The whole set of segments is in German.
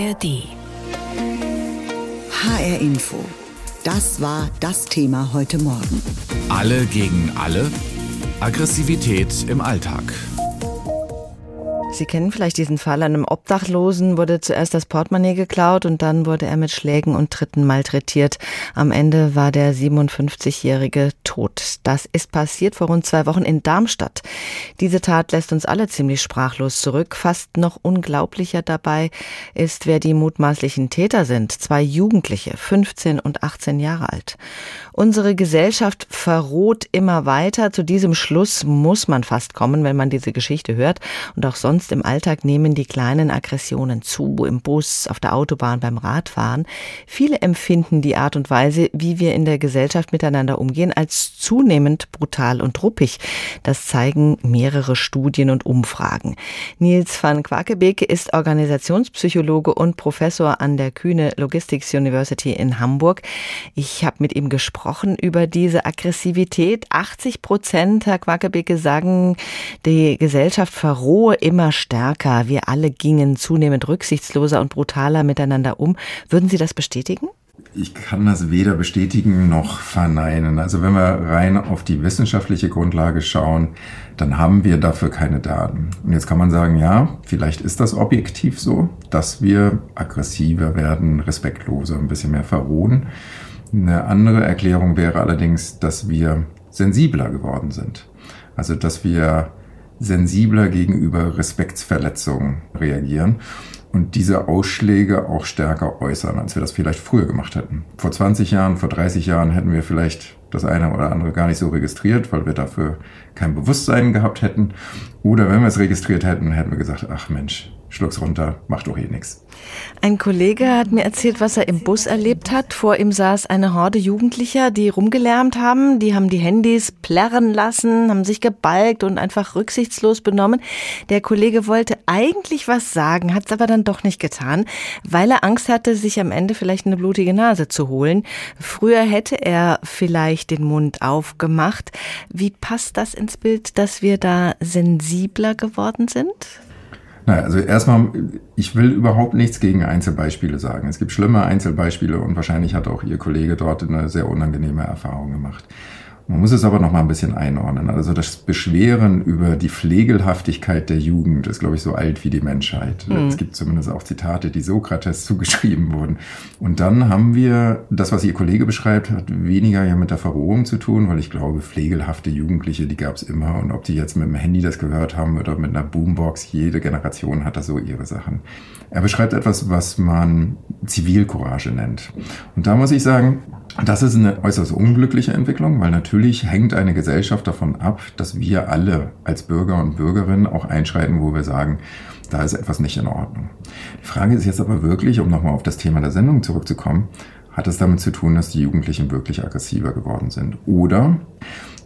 ARD. HR Info. Das war das Thema heute Morgen. Alle gegen alle? Aggressivität im Alltag. Sie kennen vielleicht diesen Fall. Einem Obdachlosen wurde zuerst das Portemonnaie geklaut und dann wurde er mit Schlägen und Tritten malträtiert. Am Ende war der 57-Jährige tot. Das ist passiert vor rund zwei Wochen in Darmstadt. Diese Tat lässt uns alle ziemlich sprachlos zurück. Fast noch unglaublicher dabei ist, wer die mutmaßlichen Täter sind. Zwei Jugendliche, 15 und 18 Jahre alt. Unsere Gesellschaft verroht immer weiter. Zu diesem Schluss muss man fast kommen, wenn man diese Geschichte hört. Und auch sonst im Alltag nehmen die kleinen Aggressionen zu, im Bus, auf der Autobahn, beim Radfahren. Viele empfinden die Art und Weise, wie wir in der Gesellschaft miteinander umgehen, als zunehmend brutal und ruppig. Das zeigen mehrere Studien und Umfragen. Nils van Quakebeke ist Organisationspsychologe und Professor an der Kühne Logistics University in Hamburg. Ich habe mit ihm gesprochen gesprochen über diese Aggressivität. 80 Prozent, Herr Quackebeke, sagen, die Gesellschaft verrohe immer stärker. Wir alle gingen zunehmend rücksichtsloser und brutaler miteinander um. Würden Sie das bestätigen? Ich kann das weder bestätigen noch verneinen. Also wenn wir rein auf die wissenschaftliche Grundlage schauen, dann haben wir dafür keine Daten. Und jetzt kann man sagen, ja, vielleicht ist das objektiv so, dass wir aggressiver werden, respektloser, ein bisschen mehr verrohen. Eine andere Erklärung wäre allerdings, dass wir sensibler geworden sind. Also dass wir sensibler gegenüber Respektsverletzungen reagieren und diese Ausschläge auch stärker äußern, als wir das vielleicht früher gemacht hätten. Vor 20 Jahren, vor 30 Jahren hätten wir vielleicht das eine oder andere gar nicht so registriert, weil wir dafür kein Bewusstsein gehabt hätten. Oder wenn wir es registriert hätten, hätten wir gesagt, ach Mensch, schluck's runter, macht doch eh nichts. Ein Kollege hat mir erzählt, was er im Bus erlebt hat. Vor ihm saß eine Horde Jugendlicher, die rumgelärmt haben. Die haben die Handys plärren lassen, haben sich gebalgt und einfach rücksichtslos benommen. Der Kollege wollte eigentlich was sagen, hat es aber dann doch nicht getan, weil er Angst hatte, sich am Ende vielleicht eine blutige Nase zu holen. Früher hätte er vielleicht den Mund aufgemacht. Wie passt das ins Bild, dass wir da sensibler geworden sind? Naja, also erstmal, ich will überhaupt nichts gegen Einzelbeispiele sagen. Es gibt schlimme Einzelbeispiele und wahrscheinlich hat auch Ihr Kollege dort eine sehr unangenehme Erfahrung gemacht. Man muss es aber noch mal ein bisschen einordnen. Also das Beschweren über die Pflegelhaftigkeit der Jugend ist, glaube ich, so alt wie die Menschheit. Mhm. Es gibt zumindest auch Zitate, die Sokrates zugeschrieben wurden. Und dann haben wir, das, was Ihr Kollege beschreibt, hat weniger ja mit der Verrohung zu tun, weil ich glaube, pflegelhafte Jugendliche, die gab es immer. Und ob die jetzt mit dem Handy das gehört haben oder mit einer Boombox, jede Generation hat da so ihre Sachen. Er beschreibt etwas, was man Zivilcourage nennt. Und da muss ich sagen, das ist eine äußerst unglückliche Entwicklung, weil natürlich hängt eine Gesellschaft davon ab, dass wir alle als Bürger und Bürgerinnen auch einschreiten, wo wir sagen, da ist etwas nicht in Ordnung. Die Frage ist jetzt aber wirklich, um nochmal auf das Thema der Sendung zurückzukommen, hat es damit zu tun, dass die Jugendlichen wirklich aggressiver geworden sind? Oder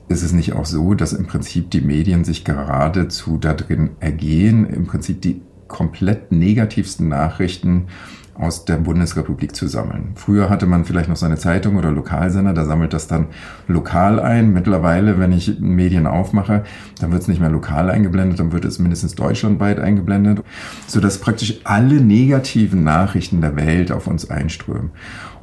ist es nicht auch so, dass im Prinzip die Medien sich geradezu da drin ergehen, im Prinzip die komplett negativsten Nachrichten aus der Bundesrepublik zu sammeln. Früher hatte man vielleicht noch seine Zeitung oder Lokalsender, da sammelt das dann lokal ein. Mittlerweile, wenn ich Medien aufmache, dann wird es nicht mehr lokal eingeblendet, dann wird es mindestens deutschlandweit eingeblendet, sodass praktisch alle negativen Nachrichten der Welt auf uns einströmen.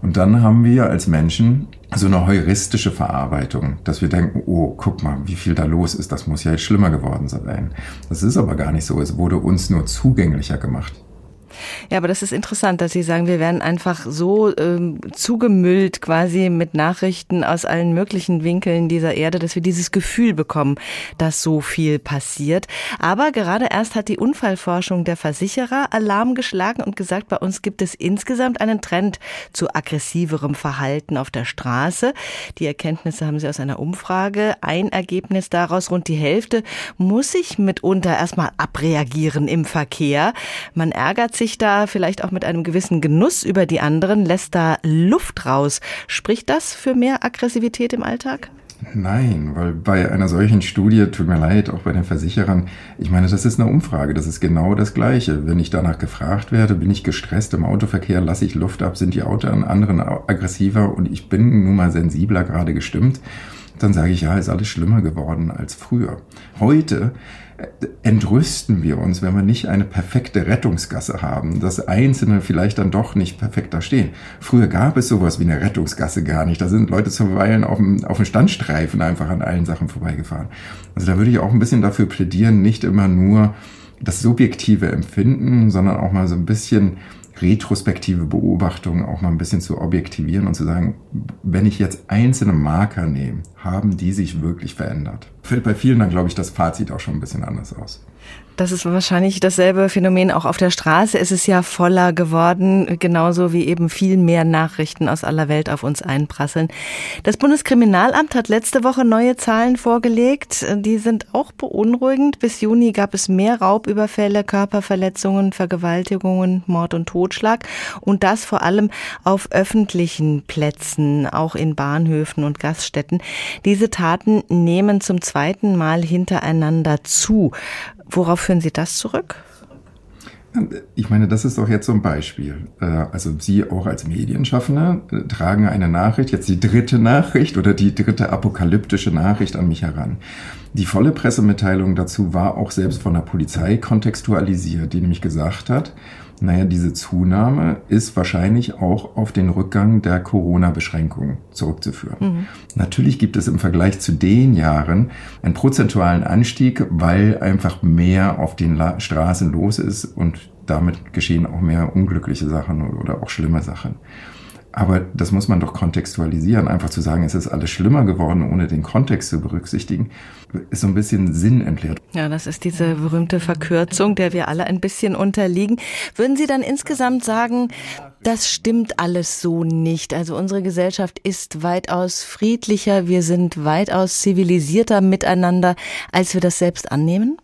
Und dann haben wir als Menschen so eine heuristische Verarbeitung, dass wir denken, oh, guck mal, wie viel da los ist, das muss ja jetzt schlimmer geworden sein. Das ist aber gar nicht so, es wurde uns nur zugänglicher gemacht. Ja, aber das ist interessant, dass Sie sagen, wir werden einfach so ähm, zugemüllt quasi mit Nachrichten aus allen möglichen Winkeln dieser Erde, dass wir dieses Gefühl bekommen, dass so viel passiert. Aber gerade erst hat die Unfallforschung der Versicherer Alarm geschlagen und gesagt, bei uns gibt es insgesamt einen Trend zu aggressiverem Verhalten auf der Straße. Die Erkenntnisse haben sie aus einer Umfrage. Ein Ergebnis daraus, rund die Hälfte muss sich mitunter erstmal abreagieren im Verkehr. Man ärgert sich spricht da vielleicht auch mit einem gewissen Genuss über die anderen, lässt da Luft raus. Spricht das für mehr Aggressivität im Alltag? Nein, weil bei einer solchen Studie, tut mir leid, auch bei den Versicherern, ich meine, das ist eine Umfrage, das ist genau das Gleiche. Wenn ich danach gefragt werde, bin ich gestresst im Autoverkehr, lasse ich Luft ab, sind die Auto anderen aggressiver und ich bin nun mal sensibler gerade gestimmt, dann sage ich, ja, ist alles schlimmer geworden als früher. Heute äh, entrüsten wir uns, wenn wir nicht eine perfekte Rettungsgasse haben, dass Einzelne vielleicht dann doch nicht perfekt da stehen. Früher gab es sowas wie eine Rettungsgasse gar nicht. Da sind Leute zuweilen auf dem, auf dem Standstreifen einfach an allen Sachen vorbeigefahren. Also da würde ich auch ein bisschen dafür plädieren, nicht immer nur das subjektive Empfinden, sondern auch mal so ein bisschen retrospektive Beobachtung auch mal ein bisschen zu objektivieren und zu sagen, wenn ich jetzt einzelne Marker nehme, haben die sich wirklich verändert? Fällt bei vielen dann, glaube ich, das Fazit auch schon ein bisschen anders aus. Das ist wahrscheinlich dasselbe Phänomen auch auf der Straße. Es ist ja voller geworden, genauso wie eben viel mehr Nachrichten aus aller Welt auf uns einprasseln. Das Bundeskriminalamt hat letzte Woche neue Zahlen vorgelegt. Die sind auch beunruhigend. Bis Juni gab es mehr Raubüberfälle, Körperverletzungen, Vergewaltigungen, Mord und Totschlag. Und das vor allem auf öffentlichen Plätzen, auch in Bahnhöfen und Gaststätten. Diese Taten nehmen zum zweiten Mal hintereinander zu. Worauf führen Sie das zurück? Ich meine, das ist doch jetzt so ein Beispiel. Äh, also Sie auch als Medienschaffender äh, tragen eine Nachricht, jetzt die dritte Nachricht oder die dritte apokalyptische Nachricht an mich heran. Die volle Pressemitteilung dazu war auch selbst von der Polizei kontextualisiert, die nämlich gesagt hat, naja, diese Zunahme ist wahrscheinlich auch auf den Rückgang der Corona-Beschränkungen zurückzuführen. Mhm. Natürlich gibt es im Vergleich zu den Jahren einen prozentualen Anstieg, weil einfach mehr auf den La Straßen los ist und damit geschehen auch mehr unglückliche Sachen oder auch schlimme Sachen. Aber das muss man doch kontextualisieren. Einfach zu sagen, es ist alles schlimmer geworden, ohne den Kontext zu berücksichtigen, ist so ein bisschen sinnentleert. Ja, das ist diese berühmte Verkürzung, der wir alle ein bisschen unterliegen. Würden Sie dann insgesamt sagen, das stimmt alles so nicht? Also unsere Gesellschaft ist weitaus friedlicher, wir sind weitaus zivilisierter miteinander, als wir das selbst annehmen?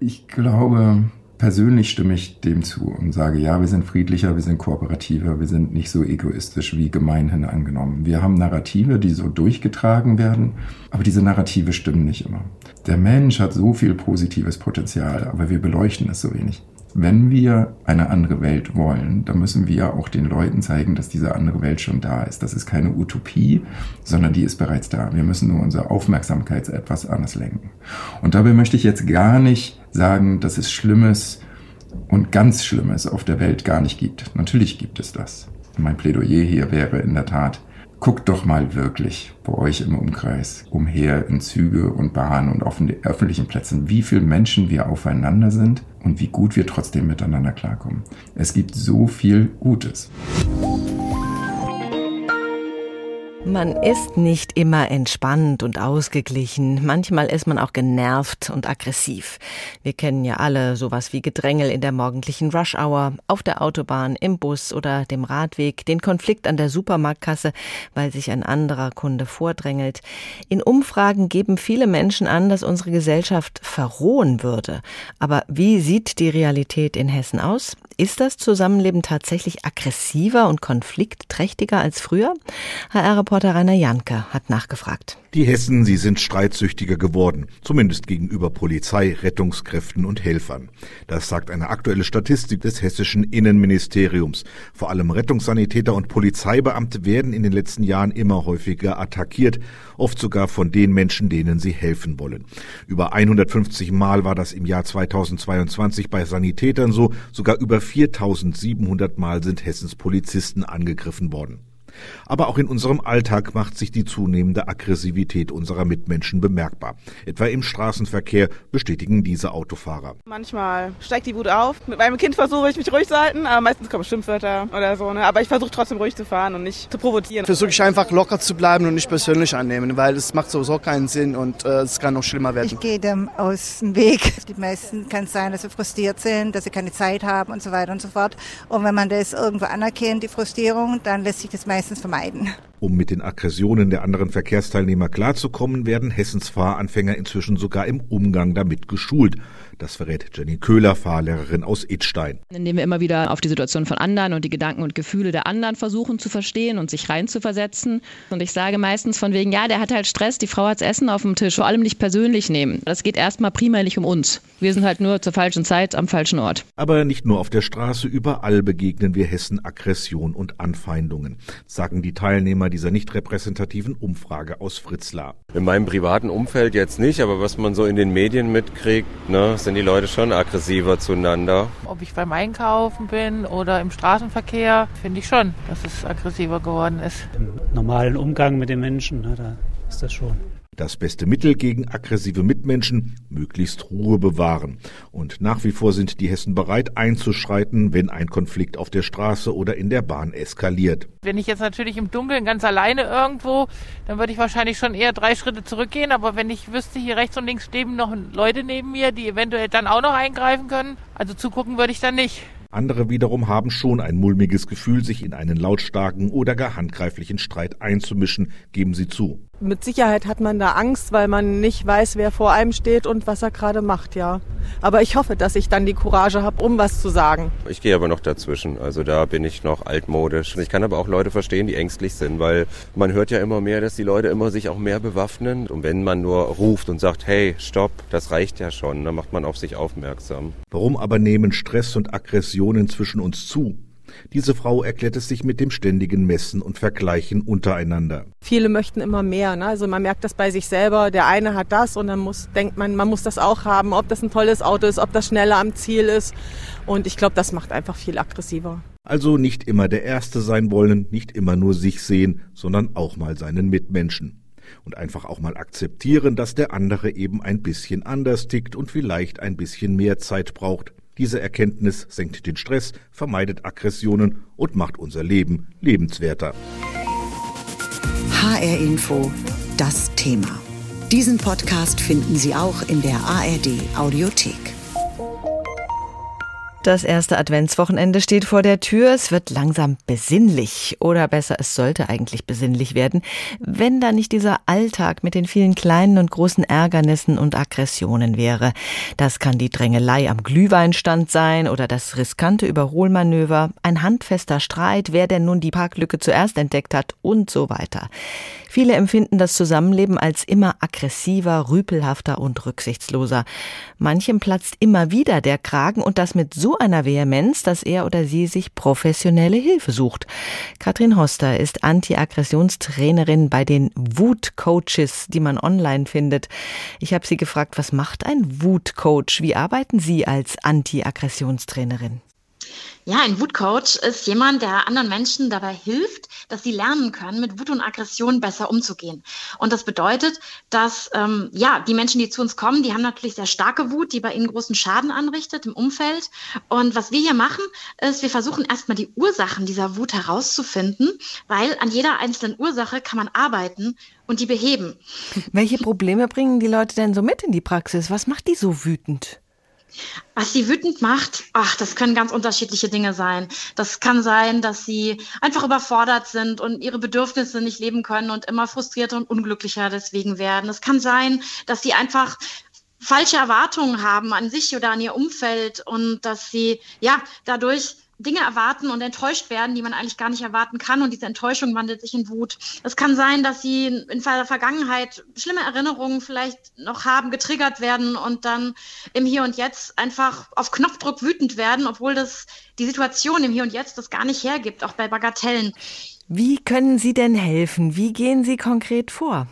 Ich glaube, persönlich stimme ich dem zu und sage, ja, wir sind friedlicher, wir sind kooperativer, wir sind nicht so egoistisch wie gemeinhin angenommen. Wir haben Narrative, die so durchgetragen werden, aber diese Narrative stimmen nicht immer. Der Mensch hat so viel positives Potenzial, aber wir beleuchten es so wenig. Wenn wir eine andere Welt wollen, dann müssen wir auch den Leuten zeigen, dass diese andere Welt schon da ist. Das ist keine Utopie, sondern die ist bereits da. Wir müssen nur unsere Aufmerksamkeit etwas anders lenken. Und dabei möchte ich jetzt gar nicht sagen, dass es Schlimmes und ganz Schlimmes auf der Welt gar nicht gibt. Natürlich gibt es das. Mein Plädoyer hier wäre in der Tat, guckt doch mal wirklich bei euch im Umkreis umher in Züge und Bahnen und auf den öffentlichen Plätzen, wie viele Menschen wir aufeinander sind und wie gut wir trotzdem miteinander klarkommen. Es gibt so viel Gutes. Man ist nicht immer entspannt und ausgeglichen. Manchmal ist man auch genervt und aggressiv. Wir kennen ja alle sowas wie Gedrängel in der morgendlichen Rush Hour, auf der Autobahn, im Bus oder dem Radweg, den Konflikt an der Supermarktkasse, weil sich ein anderer Kunde vordrängelt. In Umfragen geben viele Menschen an, dass unsere Gesellschaft verrohen würde. Aber wie sieht die Realität in Hessen aus? Ist das Zusammenleben tatsächlich aggressiver und konfliktträchtiger als früher? HR-Reporter Rainer Janke hat nachgefragt. Die Hessen, sie sind streitsüchtiger geworden, zumindest gegenüber Polizei, Rettungskräften und Helfern. Das sagt eine aktuelle Statistik des hessischen Innenministeriums. Vor allem Rettungssanitäter und Polizeibeamte werden in den letzten Jahren immer häufiger attackiert, oft sogar von den Menschen, denen sie helfen wollen. Über 150 Mal war das im Jahr 2022 bei Sanitätern so, sogar über 4700 Mal sind Hessens Polizisten angegriffen worden. Aber auch in unserem Alltag macht sich die zunehmende Aggressivität unserer Mitmenschen bemerkbar. Etwa im Straßenverkehr bestätigen diese Autofahrer. Manchmal steigt die Wut auf. Mit meinem Kind versuche ich mich ruhig zu halten, aber meistens kommen Schimpfwörter oder so. Ne? Aber ich versuche trotzdem ruhig zu fahren und nicht zu provozieren. Versuche ich einfach locker zu bleiben und nicht persönlich annehmen, weil es macht sowieso keinen Sinn und äh, es kann noch schlimmer werden. Ich gehe dem aus dem Weg. Die meisten kann es sein, dass sie frustriert sind, dass sie keine Zeit haben und so weiter und so fort. Und wenn man das irgendwo anerkennt, die Frustrierung, dann lässt sich das meistens meistens vermeiden. Um mit den Aggressionen der anderen Verkehrsteilnehmer klarzukommen, werden Hessens Fahranfänger inzwischen sogar im Umgang damit geschult. Das verrät Jenny Köhler, Fahrlehrerin aus Idstein. Indem wir immer wieder auf die Situation von anderen und die Gedanken und Gefühle der anderen versuchen zu verstehen und sich reinzuversetzen. Und ich sage meistens von wegen, ja, der hat halt Stress, die Frau hat's Essen auf dem Tisch, vor allem nicht persönlich nehmen. Das geht erstmal primär nicht um uns. Wir sind halt nur zur falschen Zeit am falschen Ort. Aber nicht nur auf der Straße, überall begegnen wir Hessen Aggression und Anfeindungen, sagen die Teilnehmer dieser nicht repräsentativen Umfrage aus Fritzlar. In meinem privaten Umfeld jetzt nicht, aber was man so in den Medien mitkriegt, ne, sind die Leute schon aggressiver zueinander. Ob ich beim Einkaufen bin oder im Straßenverkehr, finde ich schon, dass es aggressiver geworden ist. Im normalen Umgang mit den Menschen, ne, da ist das schon. Das beste Mittel gegen aggressive Mitmenschen, möglichst Ruhe bewahren. Und nach wie vor sind die Hessen bereit einzuschreiten, wenn ein Konflikt auf der Straße oder in der Bahn eskaliert. Wenn ich jetzt natürlich im Dunkeln ganz alleine irgendwo, dann würde ich wahrscheinlich schon eher drei Schritte zurückgehen. Aber wenn ich wüsste, hier rechts und links stehen noch Leute neben mir, die eventuell dann auch noch eingreifen können, also zugucken würde ich dann nicht. Andere wiederum haben schon ein mulmiges Gefühl, sich in einen lautstarken oder gar handgreiflichen Streit einzumischen, geben sie zu. Mit Sicherheit hat man da Angst, weil man nicht weiß, wer vor einem steht und was er gerade macht, ja. Aber ich hoffe, dass ich dann die Courage habe, um was zu sagen. Ich gehe aber noch dazwischen. Also da bin ich noch altmodisch. Ich kann aber auch Leute verstehen, die ängstlich sind, weil man hört ja immer mehr, dass die Leute immer sich auch mehr bewaffnen. Und wenn man nur ruft und sagt, hey, stopp, das reicht ja schon, dann macht man auf sich aufmerksam. Warum aber nehmen Stress und Aggressionen zwischen uns zu? Diese Frau erklärt es sich mit dem ständigen Messen und Vergleichen untereinander. Viele möchten immer mehr. Ne? Also man merkt das bei sich selber. Der eine hat das und dann muss, denkt man, man muss das auch haben, ob das ein tolles Auto ist, ob das schneller am Ziel ist. Und ich glaube, das macht einfach viel aggressiver. Also nicht immer der Erste sein wollen, nicht immer nur sich sehen, sondern auch mal seinen Mitmenschen. Und einfach auch mal akzeptieren, dass der andere eben ein bisschen anders tickt und vielleicht ein bisschen mehr Zeit braucht. Diese Erkenntnis senkt den Stress, vermeidet Aggressionen und macht unser Leben lebenswerter. HR Info, das Thema. Diesen Podcast finden Sie auch in der ARD Audiothek. Das erste Adventswochenende steht vor der Tür. Es wird langsam besinnlich. Oder besser, es sollte eigentlich besinnlich werden, wenn da nicht dieser Alltag mit den vielen kleinen und großen Ärgernissen und Aggressionen wäre. Das kann die Drängelei am Glühweinstand sein oder das riskante Überholmanöver, ein handfester Streit, wer denn nun die Parklücke zuerst entdeckt hat und so weiter. Viele empfinden das Zusammenleben als immer aggressiver, rüpelhafter und rücksichtsloser. Manchem platzt immer wieder der Kragen und das mit so einer Vehemenz, dass er oder sie sich professionelle Hilfe sucht. Katrin Hoster ist Anti-Aggressionstrainerin bei den Wut-Coaches, die man online findet. Ich habe sie gefragt, was macht ein Wut-Coach? Wie arbeiten Sie als Anti-Aggressionstrainerin? Ja, ein Wutcoach ist jemand, der anderen Menschen dabei hilft, dass sie lernen können, mit Wut und Aggression besser umzugehen. Und das bedeutet, dass ähm, ja die Menschen, die zu uns kommen, die haben natürlich sehr starke Wut, die bei ihnen großen Schaden anrichtet im Umfeld. Und was wir hier machen, ist, wir versuchen erstmal die Ursachen dieser Wut herauszufinden, weil an jeder einzelnen Ursache kann man arbeiten und die beheben. Welche Probleme bringen die Leute denn so mit in die Praxis? Was macht die so wütend? Was sie wütend macht, ach, das können ganz unterschiedliche Dinge sein. Das kann sein, dass sie einfach überfordert sind und ihre Bedürfnisse nicht leben können und immer frustrierter und unglücklicher deswegen werden. Es kann sein, dass sie einfach falsche Erwartungen haben an sich oder an ihr Umfeld und dass sie ja dadurch Dinge erwarten und enttäuscht werden, die man eigentlich gar nicht erwarten kann. Und diese Enttäuschung wandelt sich in Wut. Es kann sein, dass sie in der Vergangenheit schlimme Erinnerungen vielleicht noch haben, getriggert werden und dann im Hier und Jetzt einfach auf Knopfdruck wütend werden, obwohl das die Situation im Hier und Jetzt das gar nicht hergibt, auch bei Bagatellen. Wie können Sie denn helfen? Wie gehen Sie konkret vor?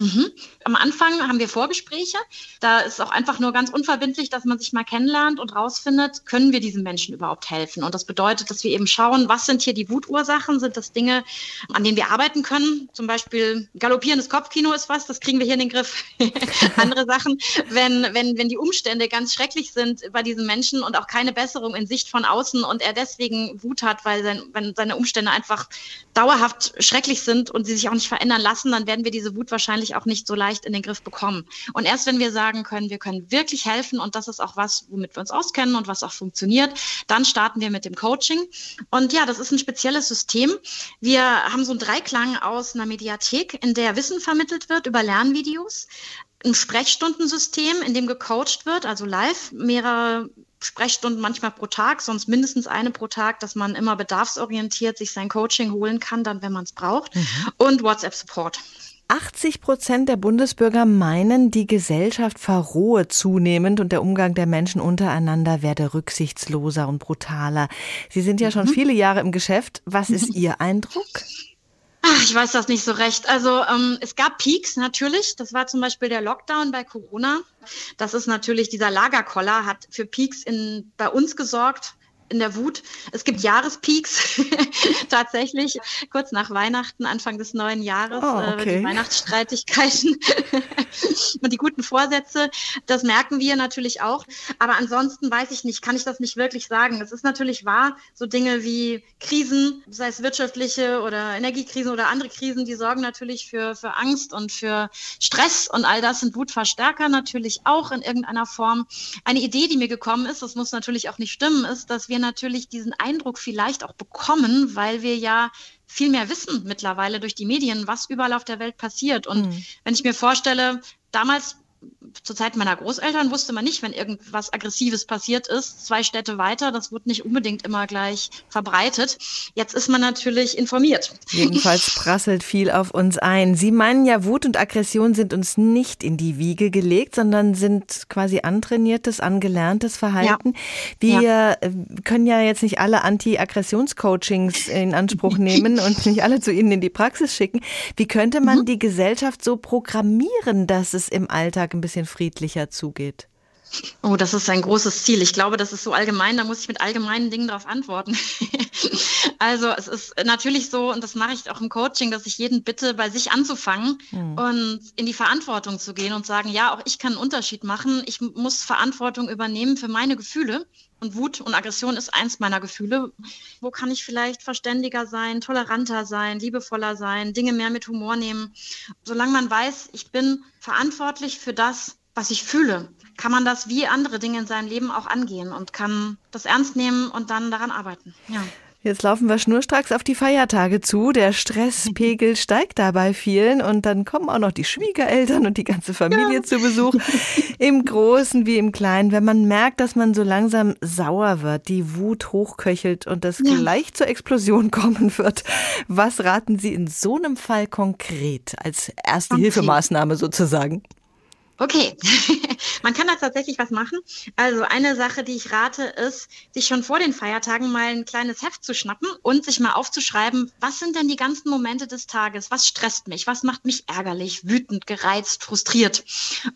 Mhm. Am Anfang haben wir Vorgespräche. Da ist auch einfach nur ganz unverbindlich, dass man sich mal kennenlernt und rausfindet, können wir diesem Menschen überhaupt helfen? Und das bedeutet, dass wir eben schauen, was sind hier die Wutursachen? Sind das Dinge, an denen wir arbeiten können? Zum Beispiel galoppierendes Kopfkino ist was, das kriegen wir hier in den Griff. Andere Sachen, wenn, wenn, wenn die Umstände ganz schrecklich sind bei diesem Menschen und auch keine Besserung in Sicht von außen und er deswegen Wut hat, weil sein, wenn seine Umstände einfach dauerhaft schrecklich sind und sie sich auch nicht verändern lassen, dann werden wir diese Wut wahrscheinlich auch nicht so leicht in den Griff bekommen. Und erst wenn wir sagen können, wir können wirklich helfen und das ist auch was, womit wir uns auskennen und was auch funktioniert, dann starten wir mit dem Coaching. Und ja, das ist ein spezielles System. Wir haben so einen Dreiklang aus einer Mediathek, in der Wissen vermittelt wird über Lernvideos ein Sprechstundensystem, in dem gecoacht wird, also live, mehrere Sprechstunden manchmal pro Tag, sonst mindestens eine pro Tag, dass man immer bedarfsorientiert sich sein Coaching holen kann, dann wenn man es braucht. Mhm. Und WhatsApp-Support. 80 Prozent der Bundesbürger meinen, die Gesellschaft verrohe zunehmend und der Umgang der Menschen untereinander werde rücksichtsloser und brutaler. Sie sind ja schon mhm. viele Jahre im Geschäft. Was ist Ihr Eindruck? Ach, ich weiß das nicht so recht. Also ähm, es gab Peaks natürlich. Das war zum Beispiel der Lockdown bei Corona. Das ist natürlich dieser Lagerkoller hat für Peaks in, bei uns gesorgt in der Wut. Es gibt Jahrespeaks tatsächlich kurz nach Weihnachten, Anfang des neuen Jahres, oh, äh, okay. die Weihnachtsstreitigkeiten und die guten Vorsätze. Das merken wir natürlich auch. Aber ansonsten weiß ich nicht, kann ich das nicht wirklich sagen. Es ist natürlich wahr, so Dinge wie Krisen, sei es wirtschaftliche oder Energiekrisen oder andere Krisen, die sorgen natürlich für, für Angst und für Stress und all das sind Wutverstärker natürlich auch in irgendeiner Form. Eine Idee, die mir gekommen ist, das muss natürlich auch nicht stimmen, ist, dass wir natürlich diesen Eindruck vielleicht auch bekommen, weil wir ja viel mehr wissen mittlerweile durch die Medien, was überall auf der Welt passiert. Und Mhm. wenn ich mir vorstelle, damals zur Zeit meiner Großeltern wusste man nicht, wenn irgendwas Aggressives passiert ist, zwei Städte weiter, das wurde nicht unbedingt immer gleich verbreitet. Jetzt ist man natürlich informiert. Jedenfalls prasselt viel auf uns ein. Sie meinen ja, Wut und Aggression sind uns nicht in die Wiege gelegt, sondern sind quasi antrainiertes, angelerntes Verhalten. Wir äh, können ja jetzt nicht alle Anti-Aggressions-Coachings in Anspruch nehmen und nicht alle zu Ihnen in die Praxis schicken. Wie könnte man die Gesellschaft so programmieren, dass es im Alltag ein bisschen friedlicher zugeht? Oh, das ist ein großes Ziel. Ich glaube, das ist so allgemein, da muss ich mit allgemeinen Dingen darauf antworten. also es ist natürlich so, und das mache ich auch im Coaching, dass ich jeden bitte, bei sich anzufangen Hm. und in die Verantwortung zu gehen und sagen, ja, auch ich kann einen Unterschied machen. Ich muss Verantwortung übernehmen für meine Gefühle. Und Wut und Aggression ist eins meiner Gefühle. Wo kann ich vielleicht verständiger sein, toleranter sein, liebevoller sein, Dinge mehr mit Humor nehmen? Solange man weiß, ich bin verantwortlich für das, was ich fühle, kann man das wie andere Dinge in seinem Leben auch angehen und kann das ernst nehmen und dann daran arbeiten. Ja. Jetzt laufen wir schnurstracks auf die Feiertage zu. Der Stresspegel steigt da bei vielen und dann kommen auch noch die Schwiegereltern und die ganze Familie zu Besuch. Im Großen wie im Kleinen. Wenn man merkt, dass man so langsam sauer wird, die Wut hochköchelt und es Ja. gleich zur Explosion kommen wird. Was raten Sie in so einem Fall konkret als erste Konkret. Hilfemaßnahme sozusagen? Okay, man kann da tatsächlich was machen. Also eine Sache, die ich rate, ist, sich schon vor den Feiertagen mal ein kleines Heft zu schnappen und sich mal aufzuschreiben, was sind denn die ganzen Momente des Tages? Was stresst mich? Was macht mich ärgerlich, wütend, gereizt, frustriert?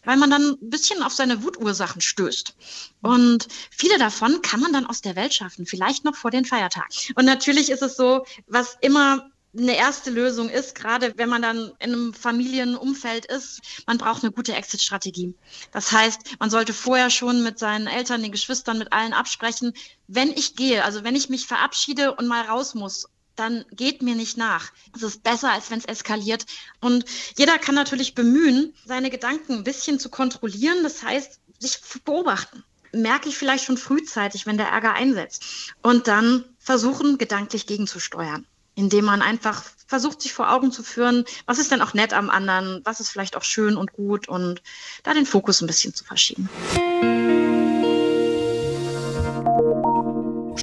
Weil man dann ein bisschen auf seine Wutursachen stößt. Und viele davon kann man dann aus der Welt schaffen, vielleicht noch vor den Feiertagen. Und natürlich ist es so, was immer eine erste Lösung ist, gerade wenn man dann in einem Familienumfeld ist, man braucht eine gute Exit-Strategie. Das heißt, man sollte vorher schon mit seinen Eltern, den Geschwistern, mit allen absprechen, wenn ich gehe, also wenn ich mich verabschiede und mal raus muss, dann geht mir nicht nach. Es ist besser, als wenn es eskaliert. Und jeder kann natürlich bemühen, seine Gedanken ein bisschen zu kontrollieren. Das heißt, sich beobachten. Merke ich vielleicht schon frühzeitig, wenn der Ärger einsetzt. Und dann versuchen, gedanklich gegenzusteuern indem man einfach versucht, sich vor Augen zu führen, was ist denn auch nett am anderen, was ist vielleicht auch schön und gut und da den Fokus ein bisschen zu verschieben.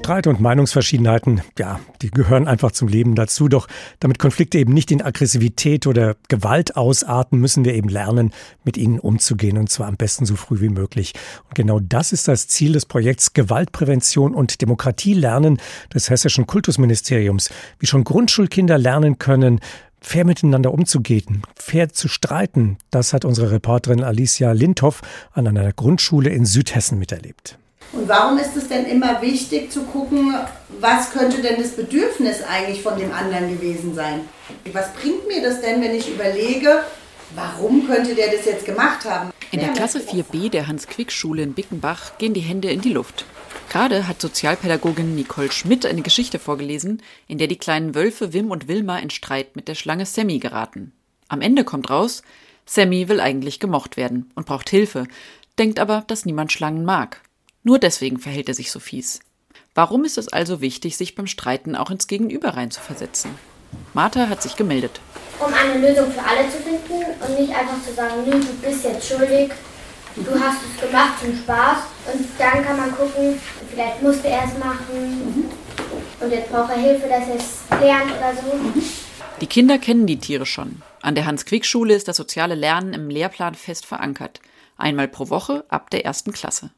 Streit und Meinungsverschiedenheiten, ja, die gehören einfach zum Leben dazu. Doch damit Konflikte eben nicht in Aggressivität oder Gewalt ausarten, müssen wir eben lernen, mit ihnen umzugehen und zwar am besten so früh wie möglich. Und genau das ist das Ziel des Projekts Gewaltprävention und Demokratie lernen des Hessischen Kultusministeriums. Wie schon Grundschulkinder lernen können, fair miteinander umzugehen, fair zu streiten, das hat unsere Reporterin Alicia Lindhoff an einer Grundschule in Südhessen miterlebt. Und warum ist es denn immer wichtig zu gucken, was könnte denn das Bedürfnis eigentlich von dem anderen gewesen sein? Was bringt mir das denn, wenn ich überlege, warum könnte der das jetzt gemacht haben? In der Klasse 4b der Hans-Quick-Schule in Bickenbach gehen die Hände in die Luft. Gerade hat Sozialpädagogin Nicole Schmidt eine Geschichte vorgelesen, in der die kleinen Wölfe Wim und Wilma in Streit mit der Schlange Sammy geraten. Am Ende kommt raus, Sammy will eigentlich gemocht werden und braucht Hilfe, denkt aber, dass niemand Schlangen mag. Nur deswegen verhält er sich so fies. Warum ist es also wichtig, sich beim Streiten auch ins Gegenüber reinzuversetzen? Martha hat sich gemeldet. um eine Lösung für alle zu finden und nicht einfach zu sagen, nö, du bist jetzt schuldig, du hast es gemacht zum Spaß und dann kann man gucken, vielleicht musste er es machen und jetzt braucht er Hilfe, dass er es lernt oder so. Die Kinder kennen die Tiere schon. An der Hans-Quick-Schule ist das soziale Lernen im Lehrplan fest verankert. Einmal pro Woche ab der ersten Klasse.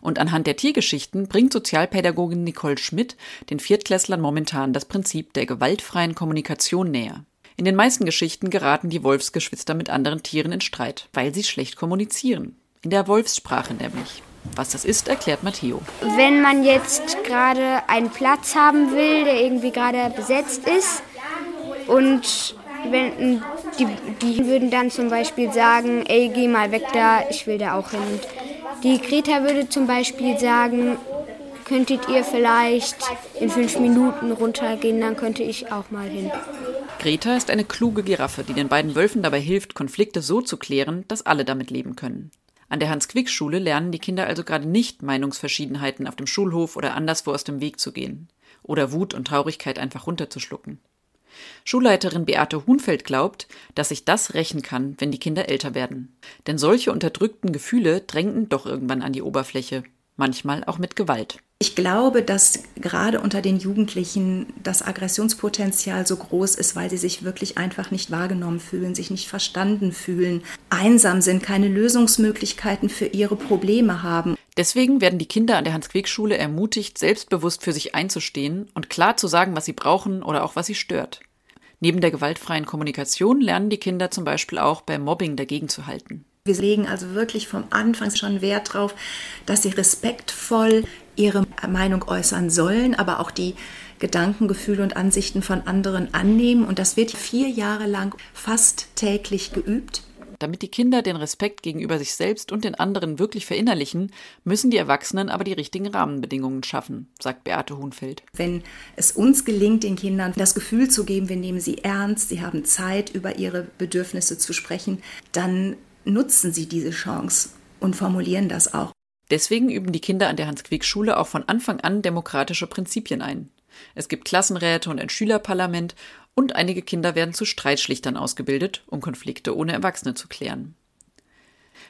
Und anhand der Tiergeschichten bringt Sozialpädagogin Nicole Schmidt den Viertklässlern momentan das Prinzip der gewaltfreien Kommunikation näher. In den meisten Geschichten geraten die Wolfsgeschwister mit anderen Tieren in Streit, weil sie schlecht kommunizieren. In der Wolfssprache nämlich. Was das ist, erklärt Matteo. Wenn man jetzt gerade einen Platz haben will, der irgendwie gerade besetzt ist und wenn die, die würden dann zum Beispiel sagen, ey, geh mal weg da, ich will da auch hin. Die Greta würde zum Beispiel sagen, könntet ihr vielleicht in fünf Minuten runtergehen, dann könnte ich auch mal hin. Greta ist eine kluge Giraffe, die den beiden Wölfen dabei hilft, Konflikte so zu klären, dass alle damit leben können. An der Hans-Quick-Schule lernen die Kinder also gerade nicht, Meinungsverschiedenheiten auf dem Schulhof oder anderswo aus dem Weg zu gehen. Oder Wut und Traurigkeit einfach runterzuschlucken. Schulleiterin Beate Hunfeld glaubt, dass sich das rächen kann, wenn die Kinder älter werden. Denn solche unterdrückten Gefühle drängten doch irgendwann an die Oberfläche, manchmal auch mit Gewalt. Ich glaube, dass gerade unter den Jugendlichen das Aggressionspotenzial so groß ist, weil sie sich wirklich einfach nicht wahrgenommen fühlen, sich nicht verstanden fühlen, einsam sind, keine Lösungsmöglichkeiten für ihre Probleme haben. Deswegen werden die Kinder an der Hans-Queek-Schule ermutigt, selbstbewusst für sich einzustehen und klar zu sagen, was sie brauchen oder auch was sie stört. Neben der gewaltfreien Kommunikation lernen die Kinder zum Beispiel auch beim Mobbing dagegen zu halten. Wir legen also wirklich vom Anfang schon Wert darauf, dass sie respektvoll ihre Meinung äußern sollen, aber auch die Gedanken, Gefühle und Ansichten von anderen annehmen. Und das wird vier Jahre lang fast täglich geübt. Damit die Kinder den Respekt gegenüber sich selbst und den anderen wirklich verinnerlichen, müssen die Erwachsenen aber die richtigen Rahmenbedingungen schaffen, sagt Beate Hunfeld. Wenn es uns gelingt, den Kindern das Gefühl zu geben, wir nehmen sie ernst, sie haben Zeit, über ihre Bedürfnisse zu sprechen, dann nutzen sie diese Chance und formulieren das auch. Deswegen üben die Kinder an der Hans-Quick-Schule auch von Anfang an demokratische Prinzipien ein. Es gibt Klassenräte und ein Schülerparlament und einige Kinder werden zu Streitschlichtern ausgebildet, um Konflikte ohne Erwachsene zu klären.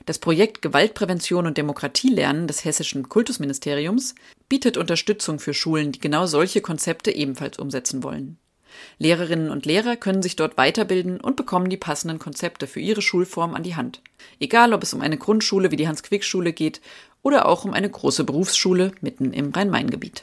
Das Projekt Gewaltprävention und Demokratielernen des hessischen Kultusministeriums bietet Unterstützung für Schulen, die genau solche Konzepte ebenfalls umsetzen wollen. Lehrerinnen und Lehrer können sich dort weiterbilden und bekommen die passenden Konzepte für ihre Schulform an die Hand. Egal, ob es um eine Grundschule wie die Hans-Quick-Schule geht oder auch um eine große Berufsschule mitten im Rhein-Main-Gebiet.